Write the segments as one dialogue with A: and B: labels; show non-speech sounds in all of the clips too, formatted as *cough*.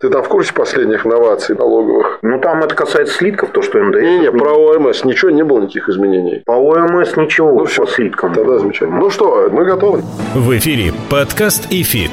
A: Ты там в курсе последних новаций налоговых?
B: Ну, там это касается слитков, то, что НДС...
A: Не-не, про ОМС ничего не было, никаких изменений.
B: По ОМС ничего,
A: Ну
B: по
A: все,
B: слиткам.
A: Тогда замечательно. Ну что, мы готовы?
C: В эфире подкаст ИФИТ.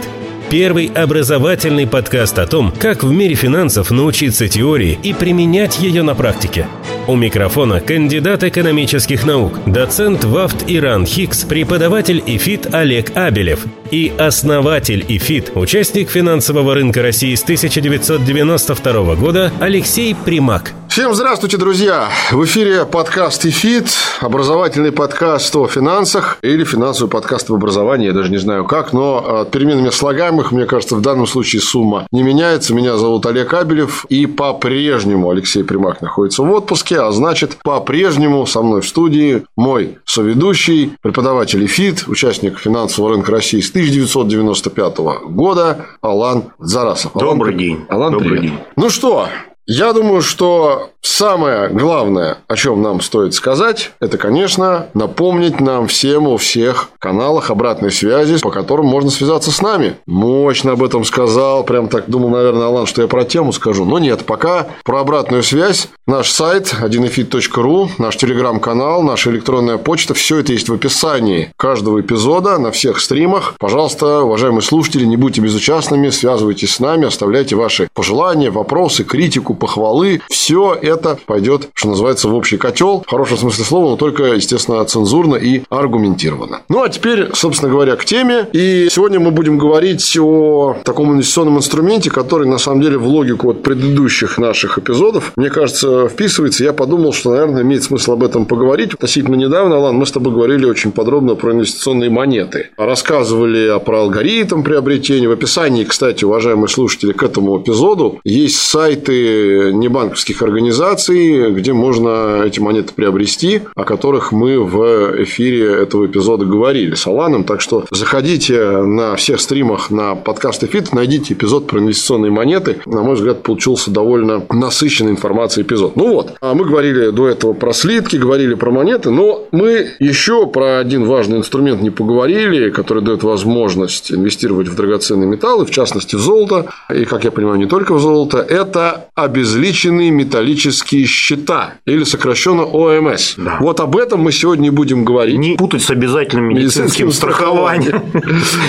C: Первый образовательный подкаст о том, как в мире финансов научиться теории и применять ее на практике. У микрофона кандидат экономических наук, доцент ВАВТ и РАНХиГС, преподаватель ИФИТ Олег Абелев и основатель ИФИТ, участник финансового рынка России с 1992 года Алексей Примак.
A: Всем здравствуйте, друзья! В эфире подкаст ИФИТ, образовательный подкаст о финансах или финансовый подкаст об образовании, я даже не знаю как, но от перемены слагаемых, мне кажется, в данном случае сумма не меняется. Меня зовут Олег Абелев, и по-прежнему Алексей Примак находится в отпуске, а значит, по-прежнему со мной в студии мой соведущий, преподаватель ИФИТ, участник финансового рынка России с 1995 года Алан Зарасов. Алан,
B: Добрый день.
A: Алан,
B: Добрый
A: привет.
B: день.
A: Ну что, я думаю, что самое главное, о чем нам стоит сказать, это, конечно, напомнить нам всем о всех каналах обратной связи, по которым можно связаться с нами. Мощно об этом сказал, прям так думал, наверное, Алан, что я про тему скажу. Но нет, пока про обратную связь. Наш сайт 1efit.ru, наш телеграм-канал, наша электронная почта, все это есть в описании каждого эпизода на всех стримах. Пожалуйста, уважаемые слушатели, не будьте безучастными, связывайтесь с нами, оставляйте ваши пожелания, вопросы, критику, похвалы. Все это пойдет, что называется, в общий котел. В хорошем смысле слова, но только, естественно, цензурно и аргументированно. Ну, а теперь, собственно говоря, к теме. И сегодня мы будем говорить о таком инвестиционном инструменте, который, на самом деле, в логику от предыдущих наших эпизодов, мне кажется, вписывается. Я подумал, что, наверное, имеет смысл об этом поговорить. Относительно недавно, Алан, мы с тобой говорили очень подробно про инвестиционные монеты. Рассказывали про алгоритм приобретения. В описании, кстати, уважаемые слушатели, к этому эпизоду есть сайты небанковских организаций, где можно эти монеты приобрести, о которых мы в эфире этого эпизода говорили с Аланом. Так что заходите на всех стримах на подкаст Эфит, найдите эпизод про инвестиционные монеты. На мой взгляд, получился довольно насыщенной информацией эпизод. Ну вот, а мы говорили до этого про слитки, говорили про монеты, но мы еще про один важный инструмент не поговорили, который дает возможность инвестировать в драгоценные металлы, в частности в золото, и, как я понимаю, не только в золото, это обезличенные металлические счета, или сокращенно ОМС.
B: Да.
A: Вот об этом мы сегодня и будем говорить.
B: Не путать с обязательным медицинским страхованием.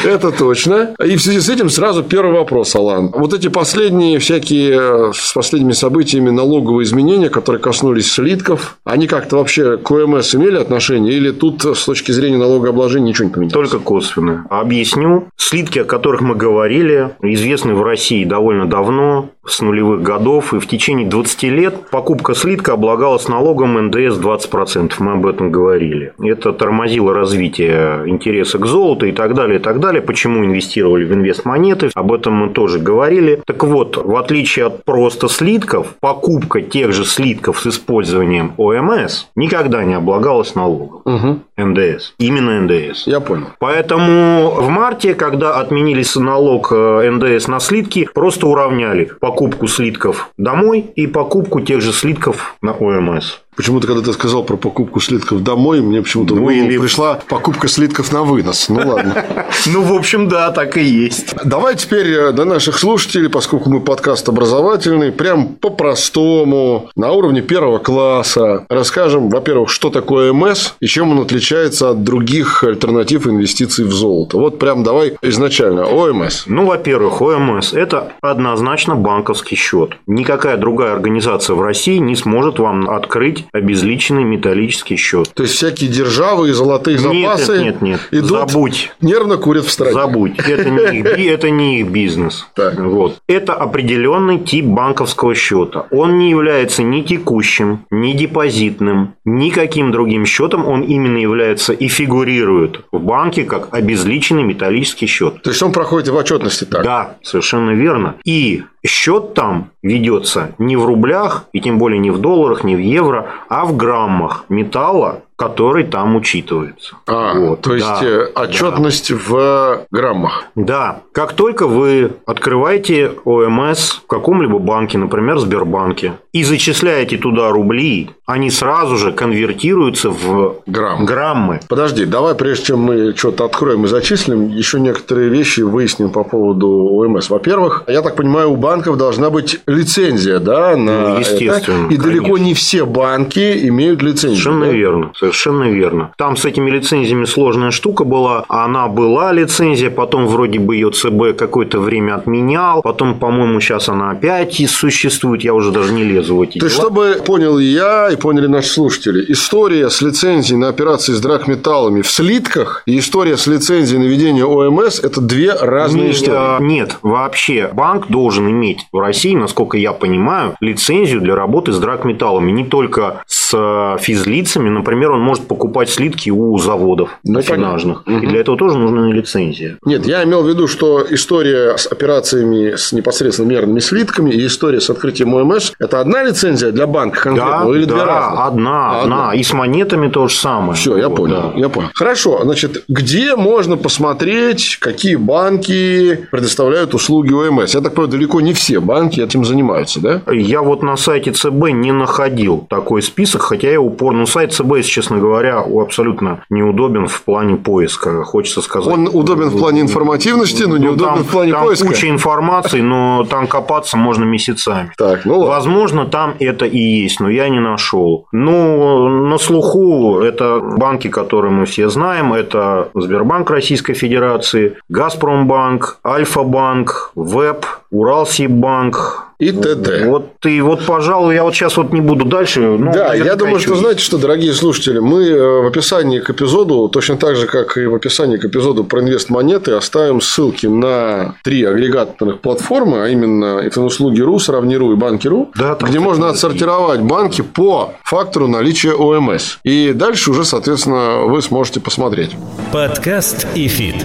A: Это точно. И в связи с этим сразу первый вопрос, Алан. Вот эти последние всякие, с последними событиями налоговые изменения, которые коснулись слитков, они как-то вообще к ОМС имели отношение? Или тут с точки зрения налогообложения ничего не поменялось?
B: Только косвенно. Объясню. Слитки, о которых мы говорили, известны в России довольно давно, с нулевых годов, и в течение 20 лет покупка слитка облагалась налогом НДС 20%. Мы об этом говорили. Это тормозило развитие интереса к золоту и так далее, и так далее. Почему инвестировали в инвестмонеты? Об этом мы тоже говорили. Так вот, в отличие от просто слитков, покупка тех же слитков с использованием ОМС никогда не облагалась налогом.
A: Угу.
B: НДС. Именно НДС.
A: Я понял.
B: Поэтому в марте, когда отменились налог э, НДС на слитки, просто уравняли покупку слитков домой и покупку тех же слитков на ОМС.
A: Почему-то, когда ты сказал про покупку слитков домой, мне почему-то
B: Ну, или-
A: пришла покупка слитков на вынос. Ну ладно. *laughs*
B: Ну, в общем, да, так и есть.
A: Давай теперь э, для наших слушателей, поскольку мы подкаст образовательный, прям по-простому, на уровне первого класса, расскажем, во-первых, что такое МС и чем он отличается от других альтернатив инвестиций в золото. Вот прям давай изначально ОМС.
B: Ну, во-первых, ОМС – это однозначно банковский счет. Никакая другая организация в России не сможет вам открыть обезличенный металлический счет.
A: То есть всякие державы и золотые
B: Нет,
A: запасы
B: нет, нет, нет.
A: идут,
B: Забудь.
A: нервно курят в стране.
B: Забудь, это не их, это не их бизнес.
A: Так.
B: Вот. Это определенный тип банковского счета. Он не является ни текущим, ни депозитным, никаким другим счетом. Он именно является и фигурирует в банке как обезличенный металлический счет.
A: То есть он проходит в отчетности так.
B: Да, совершенно верно. И счет там ведется не в рублях, и тем более не в долларах, не в евро, а в граммах металла, который там учитывается.
A: А,
B: Вот,
A: то есть
B: да,
A: э, отчетность в граммах.
B: Да, как только вы открываете ОМС в каком-либо банке, например, Сбербанке, и зачисляете туда рубли, они сразу же конвертируются в
A: Грамм.
B: граммы.
A: Подожди, давай, прежде чем мы что-то откроем и зачислим, еще некоторые вещи выясним по поводу ОМС. Во-первых, я так понимаю, у банков должна быть лицензия, да, на
B: Ну, естественно,
A: это. И далеко
B: конечно.
A: не все банки имеют лицензию.
B: Совершенно
A: да?
B: верно, совершенно верно. Там с этими лицензиями сложная штука была. Она была лицензия, потом вроде бы ее ЦБ какое-то время отменял, потом, по-моему, сейчас она опять существует. Я уже даже не лезу эти
A: То есть, чтобы понял и я, и поняли наши слушатели, история с лицензией на операции с драгметаллами в слитках и история с лицензией на ведение ОМС – это две разные
B: Не-
A: истории.
B: а, Нет, вообще банк должен иметь в России, насколько я понимаю, лицензию для работы с драгметаллами. Не только с э, физлицами. Например, он может покупать слитки у заводов
A: Ну,
B: афинажных.
A: понятно.
B: И для этого тоже нужна лицензия.
A: Нет, я имел в виду, что история с операциями с непосредственно мерными слитками и история с открытием ОМС – это одна лицензия для банка конкретно
B: Да,
A: или две
B: да,
A: разных?
B: одна,
A: А,
B: одна. И с монетами то же самое.
A: Все, я
B: Вот,
A: понял,
B: да.
A: я понял. Хорошо, значит, где можно посмотреть, какие банки предоставляют услуги ОМС? Я так понимаю, далеко не все банки этим занимаются, да?
B: Я вот на сайте ЦБ не находил такой список, хотя я упорно. Ну, сайт если честно говоря, абсолютно неудобен в плане поиска, хочется сказать.
A: Он удобен в плане информативности, но
B: Ну,
A: неудобен
B: там,
A: в плане
B: там
A: поиска.
B: куча информации, но там копаться можно месяцами.
A: Так, ну ладно.
B: Возможно, там это и есть, но я не нашел. Ну, на слуху это банки, которые мы все знаем. Это Сбербанк Российской Федерации, Газпромбанк, Альфа-банк, ВЭБ, Уралсиббанк.
A: И т.д.
B: Вот и вот, пожалуй, я вот сейчас вот не буду дальше. ну,
A: да, я думаю, что,
B: есть.
A: знаете что, дорогие слушатели, мы э, в описании к эпизоду, точно так же, как и в описании к эпизоду про инвест-монеты, оставим ссылки на три агрегаторных платформы, а именно Инфоуслуги.ру, Сравни.ру и Банки.ру,
B: Да, там,
A: где можно отсортировать банки по фактору наличия ОМС. И дальше уже, соответственно, вы сможете посмотреть.
C: Подкаст ИФИТ.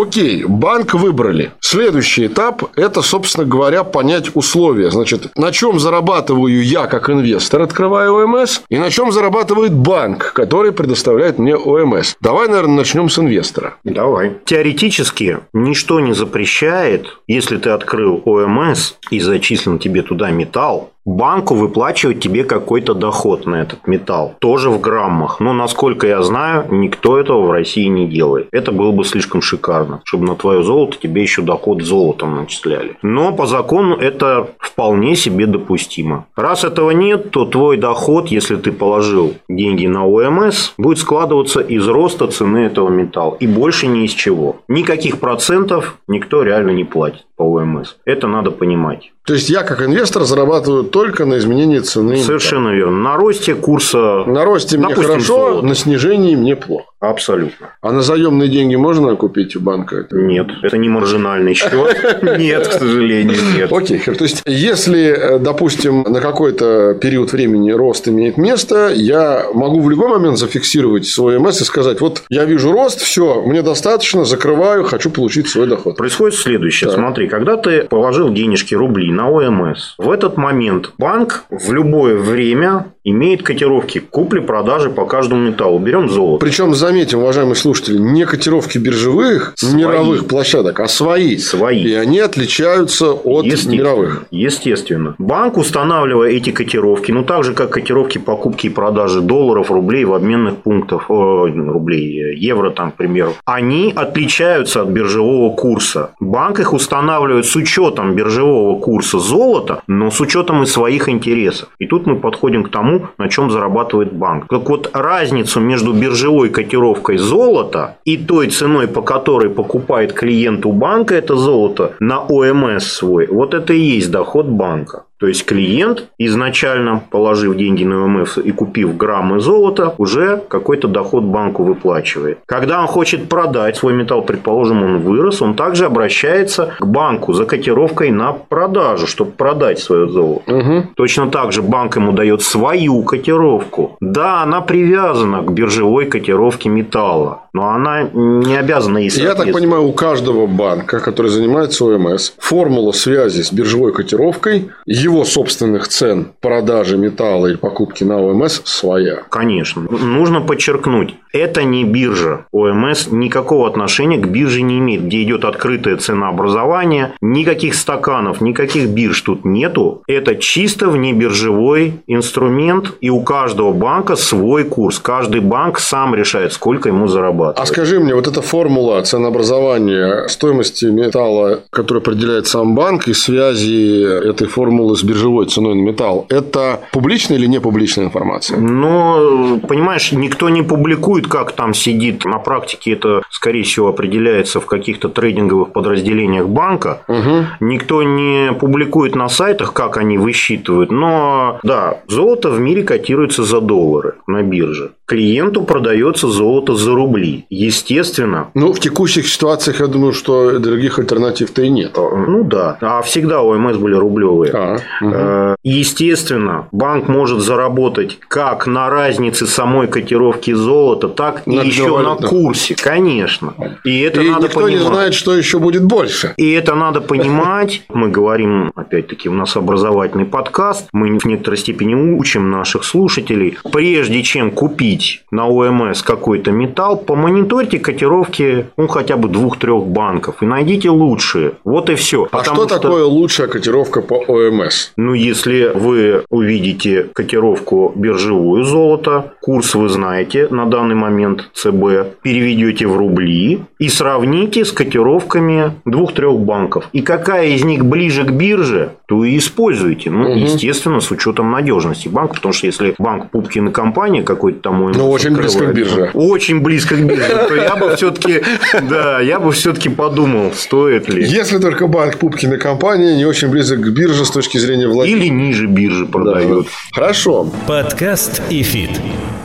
A: Окей, банк выбрали. Следующий этап – это, собственно говоря, понять условия. Значит, на чем зарабатываю я как инвестор, открывая ОМС, и на чем зарабатывает банк, который предоставляет мне ОМС. Давай, наверное, начнем с инвестора.
B: Давай. Теоретически ничто не запрещает, если ты открыл ОМС и зачислен тебе туда металл, банку выплачивать тебе какой-то доход на этот металл. Тоже в граммах. Но, насколько я знаю, никто этого в России не делает. Это было бы слишком шикарно, чтобы на твое золото тебе еще доход золотом начисляли. Но по закону это вполне себе допустимо. Раз этого нет, то твой доход, если ты положил деньги на ОМС, будет складываться из роста цены этого металла. И больше ни из чего. Никаких процентов никто реально не платит по ОМС. Это надо понимать.
A: То есть, я как инвестор зарабатываю только на изменении цены.
B: Совершенно верно. На росте курса
A: На росте мне хорошо,
B: золото.
A: на снижении мне плохо.
B: абсолютно.
A: А на заемные деньги можно купить у банка?
B: Нет, это не маржинальный счет. *laughs* Нет, к сожалению, нет.
A: Окей, то есть, если, э, допустим, на какой-то период времени рост имеет место, я могу в любой момент зафиксировать свой МС и сказать, вот я вижу рост, все, мне достаточно, закрываю, хочу получить свой доход.
B: Происходит следующее. Смотри, когда ты положил денежки рубли на ОМС, в этот момент банк в любое время имеет котировки купли-продажи по каждому металлу. Берем золото.
A: Причем, заметим, уважаемые слушатели, не котировки биржевых,
B: Свои.
A: мировых площадок, а свои.
B: Свои.
A: И они отличаются от
B: Естественно.
A: мировых.
B: Естественно. Банк, устанавливая эти котировки, ну так же, как котировки покупки и продажи долларов, рублей в обменных пунктах, э, рублей, евро там, к примеру, они отличаются от биржевого курса. Банк их устанавливает с учетом биржевого курса золота, но с учетом и своих интересов. И тут мы подходим к тому, на чем зарабатывает банк. Так вот, разницу между биржевой котировкой золота и той ценой, по которой покупает клиент у банка это золото на ОМС свой, вот это и есть доход банка. То есть клиент, изначально положив деньги на ОМФ и купив граммы золота, уже какой-то доход банку выплачивает. Когда он хочет продать свой металл, предположим, он вырос, он также обращается к банку за котировкой на продажу, чтобы продать свое золото.
A: Мгм.
B: Точно так же банк ему дает свою котировку. Да, она привязана к биржевой котировке металла, но она не обязана ей
A: Я так понимаю, у каждого банка, который занимается ОМС, формула связи с биржевой котировкой его собственных цен продажи металла и покупки на ОМС своя.
B: Конечно. Нужно подчеркнуть, это не биржа. ОМС никакого отношения к бирже не имеет, где идет открытое ценообразование. Никаких стаканов, никаких бирж тут нету. Это чисто внебиржевой инструмент, и у каждого банка свой курс. Каждый банк сам решает, сколько ему зарабатывать.
A: А скажи мне, вот эта формула ценообразования стоимости металла, которую определяет сам банк, и связи этой формулы с биржевой ценой на металл, это публичная или не публичная информация?
B: Ну, понимаешь, никто не публикует, как там сидит. На практике это, скорее всего, определяется в каких-то трейдинговых подразделениях банка.
A: Угу.
B: Никто не публикует на сайтах, как они высчитывают. Но, да, золото в мире котируется за доллары на бирже. Клиенту продается золото за рубли. Естественно.
A: Ну, в текущих ситуациях, я думаю, что других альтернатив-то и нет.
B: Ну да. А всегда ОМС были рублевые.
A: А,
B: угу. Естественно, банк может заработать как на разнице самой котировки золота, так и еще на курсе. Конечно.
A: И это и надо никто понимать. не знает, что еще будет больше.
B: И это надо понимать. Мы говорим, опять-таки, у нас образовательный подкаст. Мы в некоторой степени учим наших слушателей. Прежде чем купить на ОМС какой-то металл, помониторьте котировки ну, хотя бы двух-трех банков и найдите лучшие. Вот и все.
A: А что, что такое лучшая котировка по ОМС?
B: Ну, если вы увидите котировку биржевую золота, курс вы знаете на данный момент ЦБ, переведете в рубли и сравните с котировками двух-трех банков. И какая из них ближе к бирже, то и используйте. Ну, угу. естественно, с учетом надежности банка, потому что если банк Пупкин и компания какой-то там...
A: Ну, очень близко к бирже.
B: Очень близко к бирже, то я бы все-таки, *laughs* да, я бы все-таки подумал, стоит ли.
A: Если только банк Пупкин и компания не очень близок к бирже с точки зрения владения.
B: Или ниже биржи продают. Да.
A: Хорошо.
C: Подкаст ИФИТ.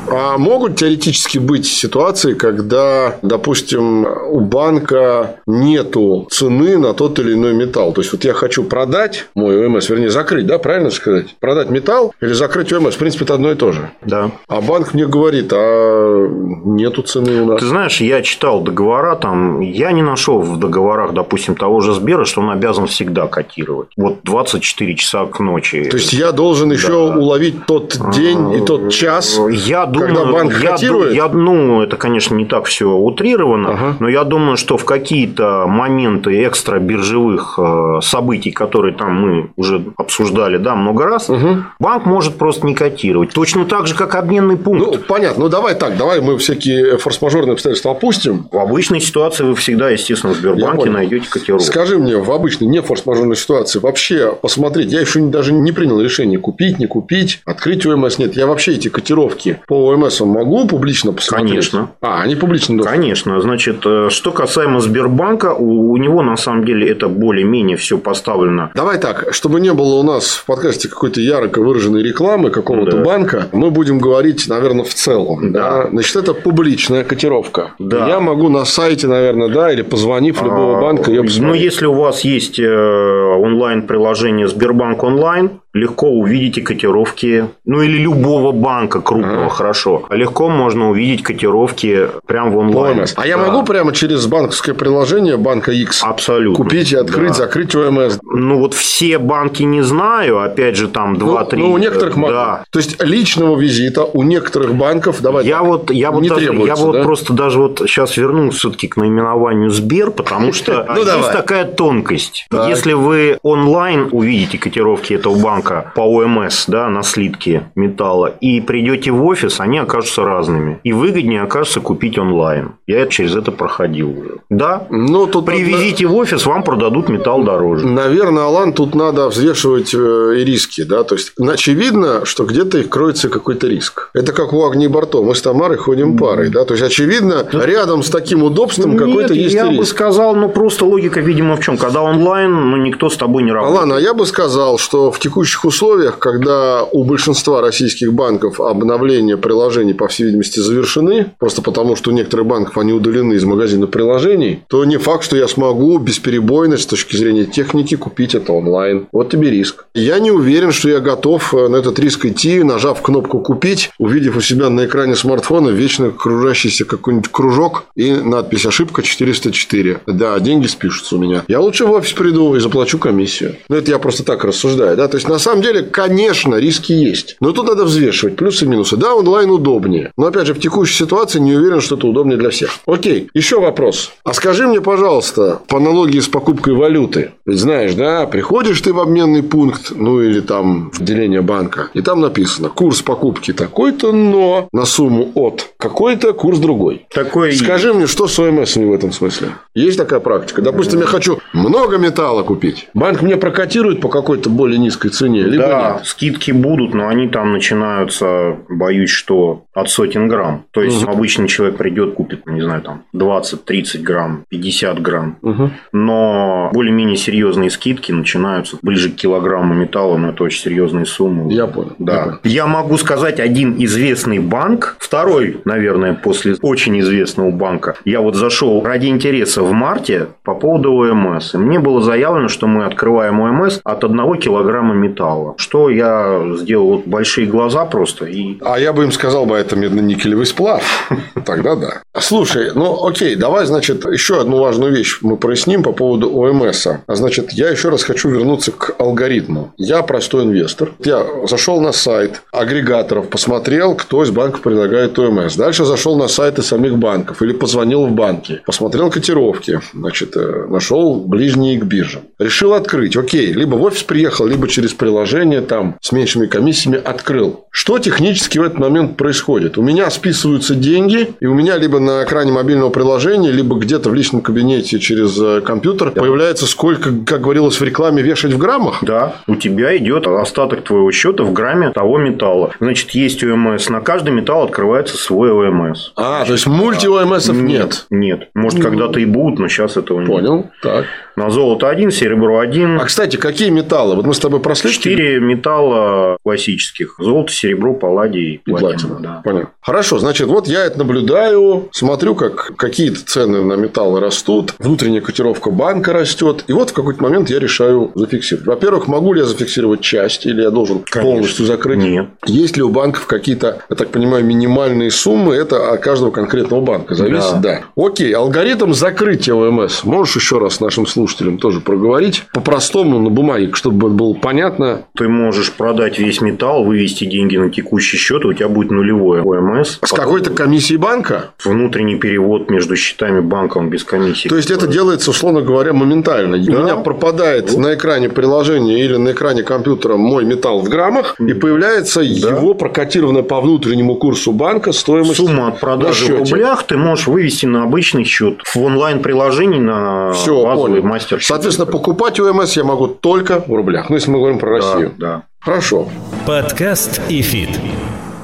A: А могут теоретически быть ситуации, когда, допустим, у банка нету цены на тот или иной металл. То есть, вот я хочу продать мой ОМС, вернее, закрыть, да, правильно сказать? Продать металл или закрыть ОМС, в принципе, это одно и то же.
B: Да.
A: А банк мне говорит, а нету цены у нас.
B: Ты знаешь, я читал договора, там, я не нашел в договорах, допустим, того же Сбера, что он обязан всегда котировать. Вот 24 часа к ночи.
A: То есть, я должен еще да. уловить тот день и тот час,
B: я думаю, когда банк я, котирует? Я, ну, это, конечно, не так все утрировано, ага. но я думаю, что в какие-то моменты экстра биржевых э, событий, которые там мы уже обсуждали, да, много раз, угу. банк может просто не котировать. Точно так же, как обменный пункт.
A: Ну, понятно. Ну, давай так, давай мы всякие форс-мажорные обстоятельства опустим.
B: В обычной ситуации вы всегда, естественно, в Сбербанке найдете котировку.
A: Скажи мне, в обычной, не форс-мажорной ситуации, вообще посмотреть, я еще даже не принял решение купить, не купить, открыть ОМС, нет. Я вообще эти котировки по ОМС могу публично посмотреть?
B: Конечно.
A: А, они публично
B: доступны? Конечно. Значит, э, что касаемо Сбербанка, у, у него на самом деле это более-менее все поставлено.
A: Давай так, чтобы не было у нас в подкасте какой-то ярко выраженной рекламы какого-то да. банка, мы будем говорить, наверное, в целом. Да. да. Значит, это публичная котировка. Да. Я могу на сайте, наверное, да, или позвонив любого а, банка, ее
B: посмотреть. Ну, если у вас есть э, онлайн-приложение Сбербанк онлайн, легко увидите котировки, ну или любого банка крупного, ага. хорошо. Легко можно увидеть котировки прямо в онлайн.
A: ОМС. А да. я могу прямо через банковское приложение банка X
B: Абсолютно.
A: купить и открыть, да. закрыть ОМС?
B: Ну вот все банки не знаю, опять же там 2-3.
A: Ну, ну, у некоторых могу. Да. То есть личного визита у некоторых банков, давай.
B: Я вот, я вот, даже, я вот да? просто даже вот сейчас вернусь все-таки к наименованию Сбер, потому *laughs* что ну, есть такая тонкость. Если вы онлайн увидите котировки этого банка, банка по ОМС, да, на слитки металла, и придете в офис, они окажутся разными. И выгоднее окажется купить онлайн. Я это через это проходил уже. Да, но ну, тут привезите надо... в офис, вам продадут металл дороже.
A: Наверное, Алан, тут надо взвешивать э, и риски, да, то есть очевидно, что где-то их кроется какой-то риск. Это как у Агни Барто, мы с Тамарой ходим парой, да, то есть очевидно, рядом с таким удобством какой-то есть
B: я
A: риск.
B: бы сказал, ну просто логика, видимо, в чем, когда онлайн, ну никто с тобой не работает.
A: Алан, а я бы сказал, что в текущей текущих условиях, когда у большинства российских банков обновления приложений, по всей видимости, завершены, просто потому, что у некоторых банков они удалены из магазина приложений, то не факт, что я смогу бесперебойно с точки зрения техники купить это онлайн. Вот тебе риск. Я не уверен, что я готов на этот риск идти, нажав кнопку «Купить», увидев у себя на экране смартфона вечно кружащийся какой-нибудь кружок и надпись «Ошибка 404». Да, деньги спишутся у меня. Я лучше в офис приду и заплачу комиссию. Ну, это я просто так рассуждаю. Да? То есть, на самом деле, конечно, риски есть. Но тут надо взвешивать плюсы и минусы. Да, онлайн удобнее. Но, опять же, в текущей ситуации не уверен, что это удобнее для всех. Окей, еще вопрос. А скажи мне, пожалуйста, по аналогии с покупкой валюты. Ведь знаешь, да, приходишь ты в обменный пункт, ну или там в отделение банка, и там написано, курс покупки такой-то, но на сумму от какой-то курс другой.
B: Такой...
A: Скажи мне, что с ОМС в этом смысле? Есть такая практика? Допустим, я хочу много металла купить. Банк мне прокатирует по какой-то более низкой цене, либо
B: да,
A: нет?
B: скидки будут, но они там начинаются, боюсь, что от сотен грамм. То есть, обычный человек придет, купит, не знаю, там 20-30 грамм, 50 грамм. Но более-менее серьезные скидки начинаются ближе к килограмму металла, но это очень серьезные суммы.
A: Я понял.
B: Да.
A: Я понял.
B: Я могу сказать один известный банк, второй, наверное, после очень известного банка. Я вот зашел ради интереса в марте по поводу ОМС. И мне было заявлено, что мы открываем ОМС от одного килограмма металла. Что я сделал вот большие глаза просто и
A: А я бы им сказал бы, это медно-никелевый сплав. *laughs* Тогда да. Слушай, ну окей, давай, значит, еще одну важную вещь мы проясним по поводу ОМС. А значит, я еще раз хочу вернуться к алгоритму. Я простой инвестор. Я зашел на сайт агрегаторов, посмотрел, кто из банков предлагает ОМС. Дальше зашел на сайты самих банков или позвонил в банки. Посмотрел котировки. Значит, э, нашел ближние к биржам. Решил открыть. Окей, либо в офис приехал, либо через приложение там с меньшими комиссиями открыл. Что технически в этот момент происходит? У меня списываются деньги, и у меня либо на экране мобильного приложения, либо где-то в личном кабинете через э, компьютер появляется сколько, как говорилось в рекламе, вешать в граммах?
B: Да, у тебя идет остаток твоего счета в грамме того металла. Значит, есть ОМС. На каждый металл открывается свой ОМС.
A: А, то есть мульти-ОМСов нет.
B: Нет. Может, когда-то и будут, но сейчас этого нет.
A: Понял. Так.
B: На золото один, серебро один.
A: А, кстати, какие металлы? Вот мы с тобой прошли
B: Четыре металла классических. Золото, серебро, палладий и платина.
A: платина.
B: Да.
A: Понятно. Хорошо, значит, вот я это наблюдаю, смотрю, как какие-то цены на металлы растут, внутренняя котировка банка растет, и вот в какой-то момент я решаю зафиксировать. Во-первых, могу ли я зафиксировать часть, или я должен
B: Конечно.
A: полностью закрыть?
B: Нет.
A: Есть ли у банков какие-то, я так понимаю, минимальные суммы? Это от каждого конкретного банка зависит? Да. Окей, алгоритм закрытия ОМС. Можешь еще раз нашим слушателям тоже проговорить? По-простому, на бумаге, чтобы было понятно.
B: Ты можешь продать весь металл, вывести деньги на текущий счет, и у тебя будет нулевой ОМС.
A: С какой-то комиссией банка?
B: Внутренний перевод между счетами банка он без комиссии.
A: То есть это делается, условно говоря, моментально. У меня пропадает на экране приложения или на экране компьютера мой металл в граммах, и появляется его прокатированная по внутреннему курсу банка стоимость.
B: Сумма от продажи в рублях ты можешь вывести на обычный счет в онлайн-приложении на
A: Все,
B: базовый
A: понял.
B: мастер
A: Соответственно, покупать ОМС я могу только в рублях. Ну, если мы говорим про
B: да,
A: Россию.
B: да.
A: Хорошо.
C: Подкаст ИФИТ.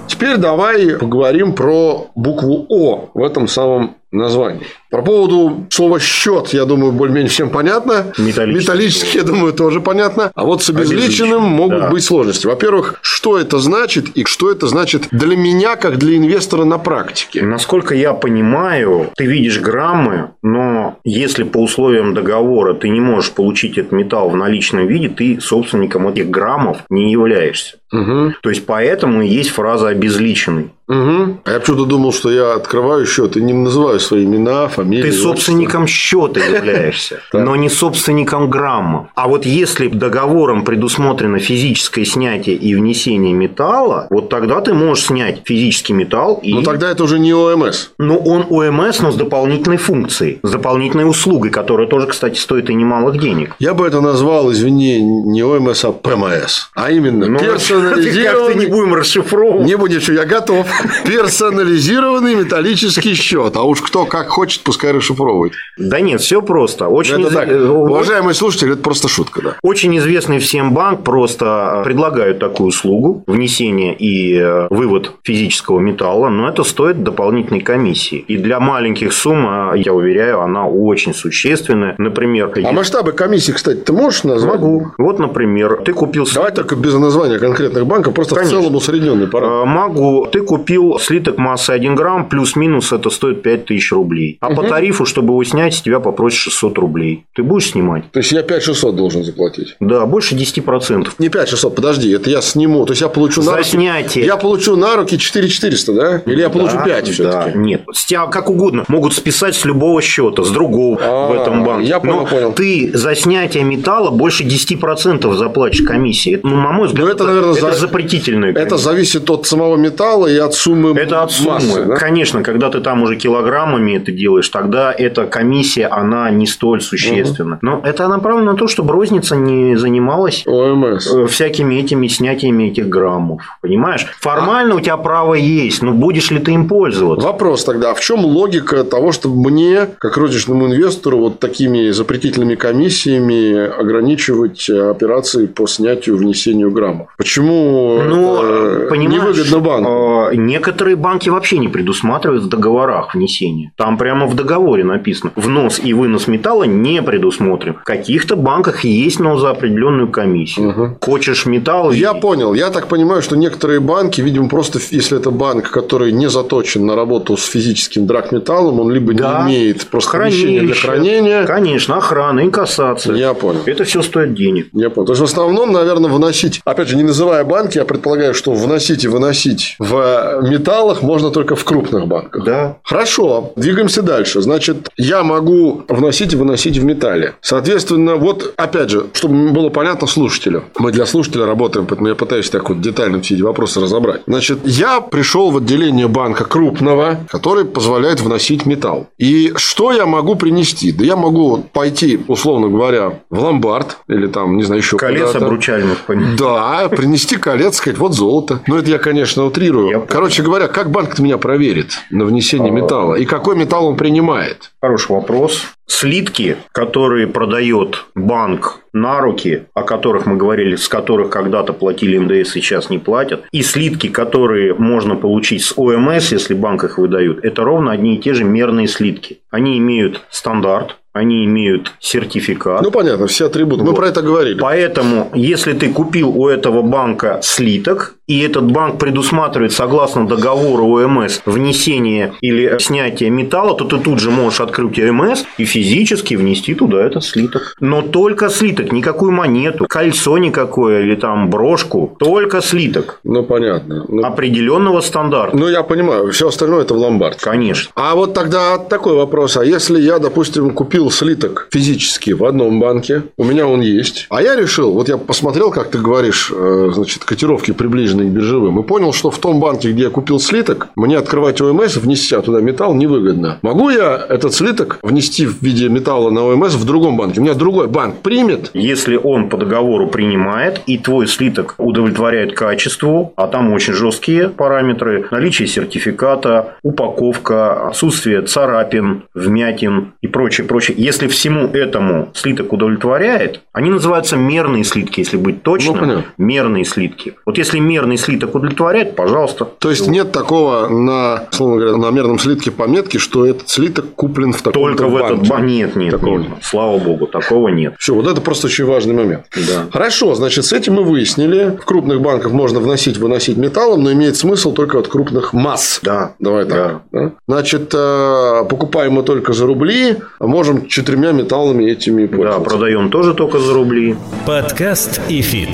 A: Теперь давай поговорим про букву О в этом самом названии. По поводу слова счет, я думаю, более-менее всем понятно.
B: Металлический.
A: Металлический, я думаю, тоже понятно. А вот с обезличенным
B: Обезличенным,
A: могут
B: да.
A: быть сложности. Во-первых, что это значит и что это значит для меня, как для инвестора на практике?
B: Насколько я понимаю, ты видишь граммы, но если по условиям договора ты не можешь получить этот металл в наличном виде, ты собственником этих граммов не являешься.
A: Угу.
B: То есть, поэтому и есть фраза «обезличенный».
A: Угу. А я почему-то думал, что я открываю счет и не называю свои имена, фамилии.
B: Ты собственником счета являешься, *laughs* но не собственником грамма. А вот если договором предусмотрено физическое снятие и внесение металла, вот тогда ты можешь снять физический металл и...
A: Ну, тогда это уже не ОМС.
B: Ну, он ОМС, но с дополнительной функцией, с дополнительной услугой, которая тоже, кстати, стоит и немалых денег.
A: Я бы это назвал, извини, не ОМС, а ПМС. А именно
B: Ну, *laughs* как-то не
A: персонализированный...
B: будем расшифровывать.
A: Не будем, что я готов. Персонализированный металлический счет. А уж кто как хочет, пускай расшифровывает.
B: Да нет, все просто. Очень,
A: Это так,
B: из-
A: уважаемые слушатели, это просто шутка, да.
B: Очень известный всем банк просто предлагают такую услугу внесение и э, вывод физического металла, но это стоит дополнительной комиссии. И для маленьких сумм, а, я уверяю, она очень существенная. Например,
A: А масштабы комиссии, кстати, ты можешь назвать?
B: могу. Вот, например, ты купил
A: Давай только без названия конкретных банков, просто
B: Конечно.
A: в целом усредненный параметр.
B: Э, Могу. Ты купил слиток массы 1 грамм, плюс-минус это стоит 5000 рублей. А по тарифу, чтобы его снять, с тебя попросят 600 рублей. Ты будешь снимать?
A: То есть я 5600 должен заплатить.
B: Да, больше 10%.
A: Не 5600, подожди, это я сниму То есть я получу
B: За
A: на руки...
B: снятие.
A: Я получу на руки 4400, да? Или я получу
B: Да,
A: 5
B: да.
A: все-таки?
B: Нет, с тебя как угодно. Могут списать с любого счета, с другого
A: А,
B: в этом банке.
A: я понял,
B: Но
A: понял.
B: ты за снятие металла больше 10% заплатишь комиссии. Это, Ну, на мой взгляд,
A: Но это, наверное, за-
B: запретительная
A: Это зависит от самого металла и от суммы
B: Это от суммы.
A: массы, да?
B: Конечно, когда ты там уже килограммами это делаешь, тогда эта комиссия, она не столь существенна. Но это направлено на то, чтобы розница не занималась
A: ОМС.
B: э, всякими этими снятиями этих граммов. Понимаешь? Формально у тебя право есть, но будешь ли ты им пользоваться?
A: Вопрос тогда, а в чем логика того, чтобы мне, как розничному инвестору, вот такими запретительными комиссиями ограничивать э, операции по снятию внесению граммов? Почему
B: Ну,
A: это
B: понимаешь,
A: невыгодно банку?
B: Некоторые банки вообще не предусматривают в договорах внесение. Там прямо в договоре написано, внос и вынос металла не предусмотрен. В каких-то банках есть, но за определенную комиссию. Хочешь металл?
A: Я понял. Я так понимаю, что некоторые банки, видимо, просто если это банк, который не заточен на работу с физическим драгметаллом, он либо
B: Да.
A: не имеет просто помещения для
B: Хранилище.
A: хранения.
B: Конечно, охрана, инкассация.
A: Я понял.
B: Это все стоит денег.
A: Я понял. То есть, в основном, наверное, вносить, опять же, не называя банки, я предполагаю, что вносить и выносить в металлах можно только в крупных банках.
B: Да.
A: Хорошо, двигаемся дальше. Значит, я могу вносить и выносить в металле. Соответственно, вот, опять же, чтобы было понятно слушателю. Мы для слушателя работаем, поэтому я пытаюсь так вот детально все эти вопросы разобрать. Значит, я пришел в отделение банка крупного, который позволяет вносить металл. И что я могу принести? Да я могу пойти, условно говоря, в ломбард или там, не знаю, еще
B: Колец
A: куда-то.
B: обручальных, понимаешь?
A: Да, принести колец, сказать, вот золото. Ну, это я, конечно, утрирую.
B: Я.
A: Короче говоря, как банк меня проверит на внесение металла? И какой металл он принимает?
B: Хороший вопрос. Слитки, которые продает банк на руки, о которых мы говорили, с которых когда-то платили НДС, сейчас не платят, и слитки, которые можно получить с ОМС, если банк их выдают, это ровно одни и те же мерные слитки. Они имеют стандарт, они имеют сертификат.
A: Ну, понятно, все атрибуты. Мы
B: Вот.
A: про это говорили.
B: Поэтому, если ты купил у этого банка слиток, и этот банк предусматривает, согласно договору ОМС, внесение или снятие металла, то ты тут же можешь открыть ОМС и физически внести туда этот слиток. Но только слиток, никакую монету, кольцо никакое или там брошку, только слиток
A: Ну, понятно. Ну,
B: определенного стандарта.
A: ну, я понимаю, все остальное это в ломбард.
B: Конечно.
A: А вот тогда такой вопрос. А если я, допустим, купил слиток физически в одном банке, у меня он есть, а я решил, вот я посмотрел, как ты говоришь, э, значит, котировки приближенные к биржевым, и понял, что в том банке, где я купил слиток, мне открывать ОМС, внеся туда металл, невыгодно. Могу я этот слиток внести в виде металла на ОМС в другом банке? У меня другой банк примет?
B: Если он по договору принимает, и твой слиток удовлетворяет качеству, а там очень жесткие параметры, наличие сертификата, упаковка, отсутствие царапин, вмятин и прочее, прочее. Если всему этому слиток удовлетворяет, они называются мерные слитки, если быть
A: Ну,
B: точным.
A: понятно.
B: мерные слитки. Вот если мерный слиток удовлетворяет, пожалуйста.
A: То есть нет такого на, условно говоря, на мерном слитке пометки, что этот слиток куплен в таком
B: Только в этот
A: банке.
B: банк. Нет, нет,
A: Такого
B: нет. Слава богу, такого нет.
A: Все, вот это просто очень важный момент.
B: Да.
A: Хорошо, значит, с этим мы выяснили. В крупных банках можно вносить, выносить металлом, но имеет смысл только от крупных масс.
B: Да.
A: Давай так. да? Значит, э, покупаем мы только за рубли, а можем четырьмя металлами этими
B: Да,
A: пользоваться.
B: продаем тоже только за рубли.
C: Подкаст ИФИТ.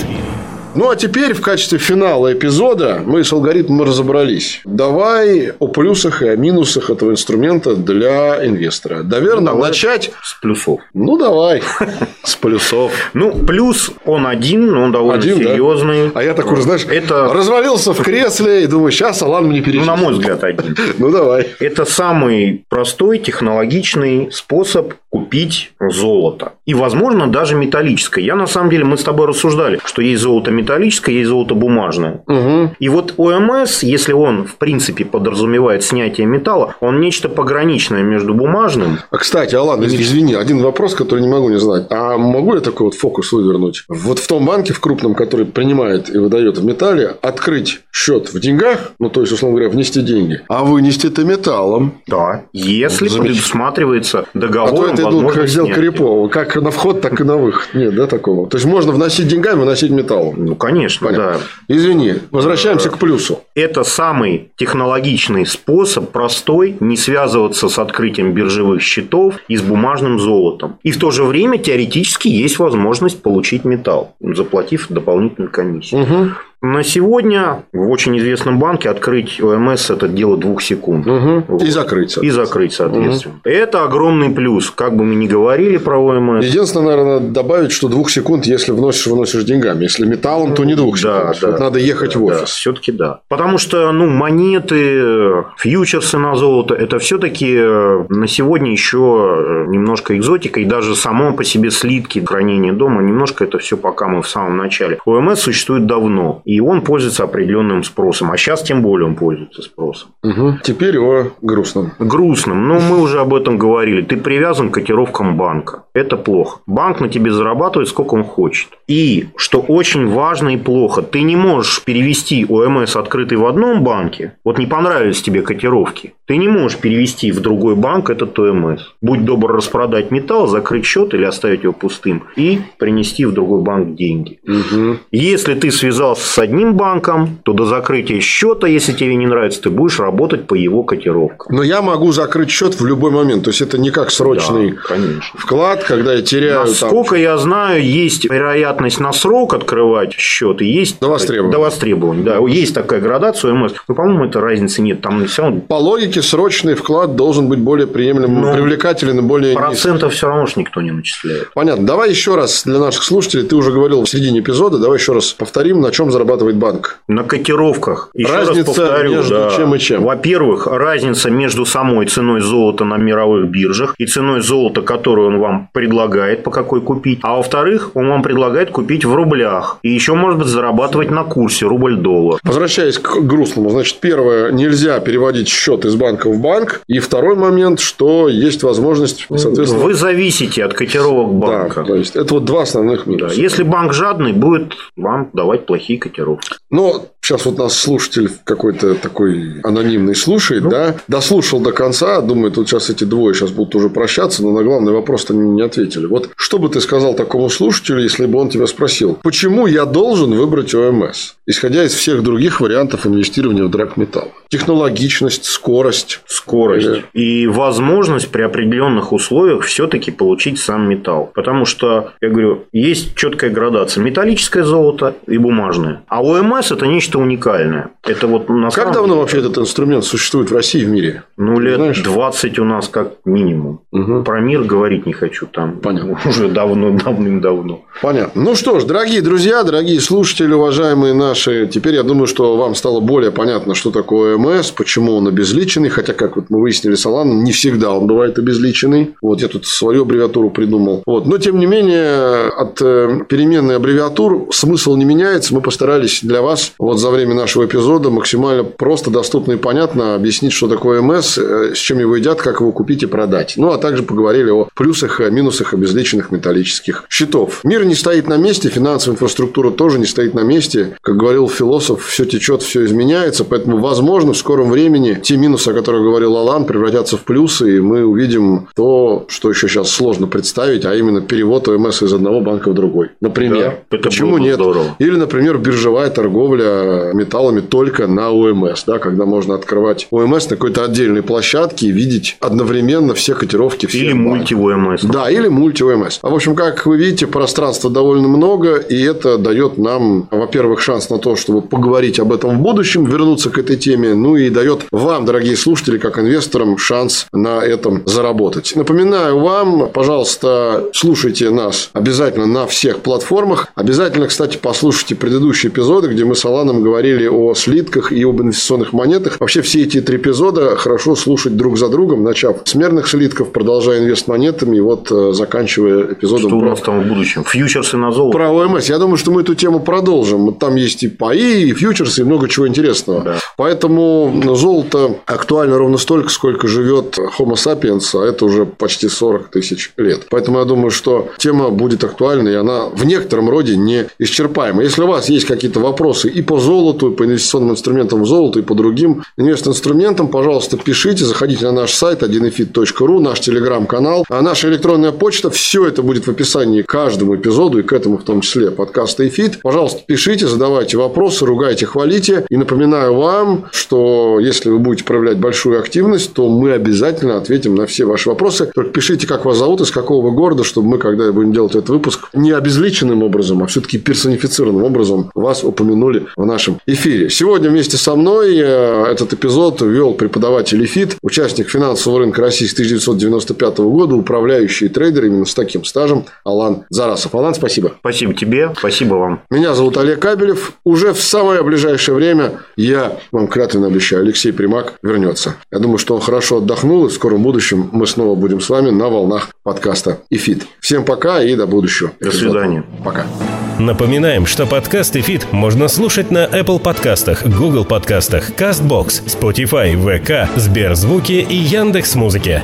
A: Ну, а теперь в качестве финала эпизода мы с алгоритмом разобрались. Давай о плюсах и о минусах этого инструмента для инвестора. Наверное,
B: давай.
A: начать...
B: С плюсов.
A: Ну, давай. *laughs* С плюсов.
B: Ну, плюс он один, но он довольно
A: Один, да?
B: серьезный.
A: А я такой, знаешь,
B: Это,
A: развалился в кресле и думаю, сейчас Алан мне
B: ну,
A: перечислит.
B: на мой взгляд, один. *laughs*
A: Ну, давай.
B: Это самый простой технологичный способ купить золото. И, возможно, даже металлическое. Я, на самом деле, мы с тобой рассуждали, что есть золото металлическое, есть золото бумажное.
A: Угу.
B: И вот ОМС, если он, в принципе, подразумевает снятие металла, он нечто пограничное между бумажным
A: А, кстати, Алан, из- извини, один вопрос, который не могу не знать. А могу я такой вот фокус вывернуть? Вот в том банке, в крупном, который принимает и выдает в металле, открыть счет в деньгах, ну, то есть, условно говоря, внести деньги, а вынести это металлом.
B: Да. Если предусматривается
A: А то
B: договором
A: это, ну, как
B: снятия.
A: Репова. Как на вход, так и на выход. Нет, да, такого? То есть, можно вносить деньгами, выносить металлом.
B: Ну, конечно,
A: Понятно.
B: да.
A: Извини, возвращаемся к плюсу.
B: Это самый технологичный способ, простой, не связываться с открытием биржевых счетов и с бумажным золотом. И в то же время теоретически есть возможность получить металл, заплатив дополнительную комиссию.
A: Угу.
B: На сегодня в очень известном банке открыть ОМС это дело двух секунд.
A: Угу.
B: Вот.
A: И закрыть.
B: И закрыть, соответственно. Это огромный плюс. Как бы мы ни говорили про ОМС.
A: Единственное, наверное, надо добавить, что двух секунд, если вносишь, выносишь деньгами. Если металлом, то не двух
B: Да,
A: секунд.
B: да,
A: Вот надо ехать
B: да,
A: в
B: да,
A: офис.
B: все-таки да. Потому что, ну, монеты, фьючерсы на золото, это все-таки на сегодня еще немножко экзотика, и даже само по себе слитки хранения дома, немножко это все пока мы в самом начале. ОМС существует давно, и он пользуется определенным спросом, а сейчас тем более он пользуется спросом.
A: Угу. Теперь о грустном.
B: Грустным, но мы уже об этом говорили. Ты привязан к котировкам банка. Это плохо. Банк на тебе зарабатывает, сколько он хочет. И, что очень важно и плохо, ты не можешь перевести ОМС, открытый в одном банке, вот не понравились тебе котировки, ты не можешь перевести в другой банк этот ОМС. Будь добр распродать металл, закрыть счет или оставить его пустым и принести в другой банк деньги.
A: Угу.
B: Если ты связался с одним банком, то до закрытия счета, если тебе не нравится, ты будешь работать по его котировкам.
A: Но я могу закрыть счет в любой момент. То есть это не как срочный
B: Да, конечно.
A: вклад, когда я теряю там,
B: Насколько я знаю, есть вероятность на срок открывать счет и есть
A: До востребования.
B: До востребования, да. Есть такая градация ОМС. Но, по-моему, это разницы нет. Там все равно
A: По логике, срочный вклад должен быть более приемлемым,
B: Ну,
A: привлекателен и более низкий.
B: процентов все равно ж никто не начисляет.
A: Понятно. Давай еще раз для наших слушателей. Ты уже говорил в середине эпизода. Давай еще раз повторим, на чем зарабатывает банк.
B: На котировках. Еще
A: Разница
B: раз повторю,
A: между
B: да.
A: чем и чем?
B: Во-первых, разница между самой ценой золота на мировых биржах и ценой золота, которую он вам предлагает, по какой купить. А во-вторых, он вам предлагает купить в рублях. И еще, может быть, зарабатывать на курсе рубль-доллар.
A: Возвращаясь к грустному, значит, первое, нельзя переводить счет из банка в банк. И второй момент, что есть возможность, соответственно...
B: Вы зависите от котировок банка.
A: Да, то есть это вот два основных
B: Да,
A: минуса.
B: Если банк жадный, будет вам давать плохие котировки.
A: Но сейчас вот нас слушатель какой-то такой анонимный слушает,
B: Ну.
A: да, дослушал до конца, думает, вот сейчас эти двое сейчас будут уже прощаться, но на главный вопрос-то не, не ответили. Вот что бы ты сказал такому слушателю, если бы он тебя спросил, почему я должен выбрать ОМС, исходя из всех других вариантов инвестирования в драгметалл? Технологичность, скорость.
B: Скорость.
A: Э.
B: И возможность при определенных условиях все-таки получить сам металл. Потому что, я говорю, есть четкая градация. Металлическое золото и бумажное. А ОМС это нечто уникальное. Это вот на
A: Как давно
B: деле-
A: вообще этот инструмент существует в России и в мире?
B: Ну, лет
A: Знаешь?
B: 20 у нас как минимум.
A: Мгм.
B: Про мир говорить не хочу там.
A: Понятно.
B: Уже давно, давным-давно.
A: Понятно. Ну что ж, дорогие друзья, дорогие слушатели, уважаемые наши, теперь я думаю, что вам стало более понятно, что такое ОМС, почему он обезличенный, хотя, как вот мы выяснили с Аланом, не всегда он бывает обезличенный. Вот я тут свою аббревиатуру придумал. Вот. Но, тем не менее, от э, переменной аббревиатур смысл не меняется. Мы постарались для вас вот за время нашего эпизода максимально просто, доступно и понятно объяснить, что такое ОМС, э, с чем его едят, как его купить и продать. Ну, а также поговорили о плюсах и минусах обезличенных металлических счетов. Мир не стоит на месте, финансовая инфраструктура тоже не стоит на месте. Как говорил философ, все течет, все изменяется, поэтому, возможно, в скором времени те минусы, о которых говорил Алан, превратятся в плюсы, и мы увидим то, что еще сейчас сложно представить, а именно перевод ОМС из одного банка в другой. Например.
B: Да,
A: Почему нет?
B: здорово.
A: Или, например, биржевая торговля металлами только на ОМС, да, когда можно открывать ОМС на какой-то отдельной площадке и видеть одновременно все котировки всех
B: Или мульти-ОМС.
A: Да, или мульти-ОМС. В общем, как вы видите, пространства довольно много, и это дает нам, во-первых, шанс на то, чтобы поговорить об этом в будущем, вернуться к этой теме, ну и дает вам, дорогие слушатели, как инвесторам, шанс на этом заработать. Напоминаю вам, пожалуйста, слушайте нас обязательно на всех платформах. Обязательно, кстати, послушайте предыдущие эпизоды, где мы с Аланом говорили о слитках и об инвестиционных монетах. Вообще, все эти три эпизода хорошо слушать друг за другом, начав с мерных слитков, продолжая инвестмонетами и вот э, заканчивая эпизодом
B: Что у
A: про
B: нас там в будущем? Фьючерсы на золото?
A: про ОМС. Я думаю, что мы эту тему продолжим. Там есть и паи, и фьючерсы, и много чего интересного.
B: Да.
A: Поэтому золото актуально ровно столько, сколько живет Homo sapiens, а это уже почти 40 тысяч лет. Поэтому я думаю, что тема будет актуальна, и она в некотором роде не исчерпаема. Если у вас есть какие-то вопросы и по золоту, золоту, по инвестиционным инструментам в золото и по другим инвест-инструментам, пожалуйста, пишите, заходите на наш сайт 1efit.ru, наш телеграм-канал, а наша электронная почта. Все это будет в описании к каждому эпизоду и к этому в том числе подкаста ИФИТ. Пожалуйста, пишите, задавайте вопросы, ругайте, хвалите. И напоминаю вам, что если вы будете проявлять большую активность, то мы обязательно ответим на все ваши вопросы. Только пишите, как вас зовут, из какого вы города, чтобы мы, когда будем делать этот выпуск, не обезличенным образом, а все-таки персонифицированным образом вас упомянули в нашем эфире. Сегодня вместе со мной э, этот эпизод вел преподаватель ИФИТ, участник финансового рынка России с 1995 года, управляющий трейдер именно с таким стажем Алан Зарасов. Алан, спасибо.
B: Спасибо тебе, спасибо вам.
A: Меня зовут Олег Абелев. Уже в самое ближайшее время я вам клятвенно обещаю, Алексей Примак вернется. Я думаю, что он хорошо отдохнул, и в скором будущем мы снова будем с вами на волнах подкаста ИФИТ. Всем пока и до будущего.
B: До свидания.
A: Пока.
C: Напоминаем, что подкаст ИФИТ можно слушать на Apple подкастах, Google подкастах, CastBox, Spotify, VK, СберЗвуке и Яндекс.Музыке.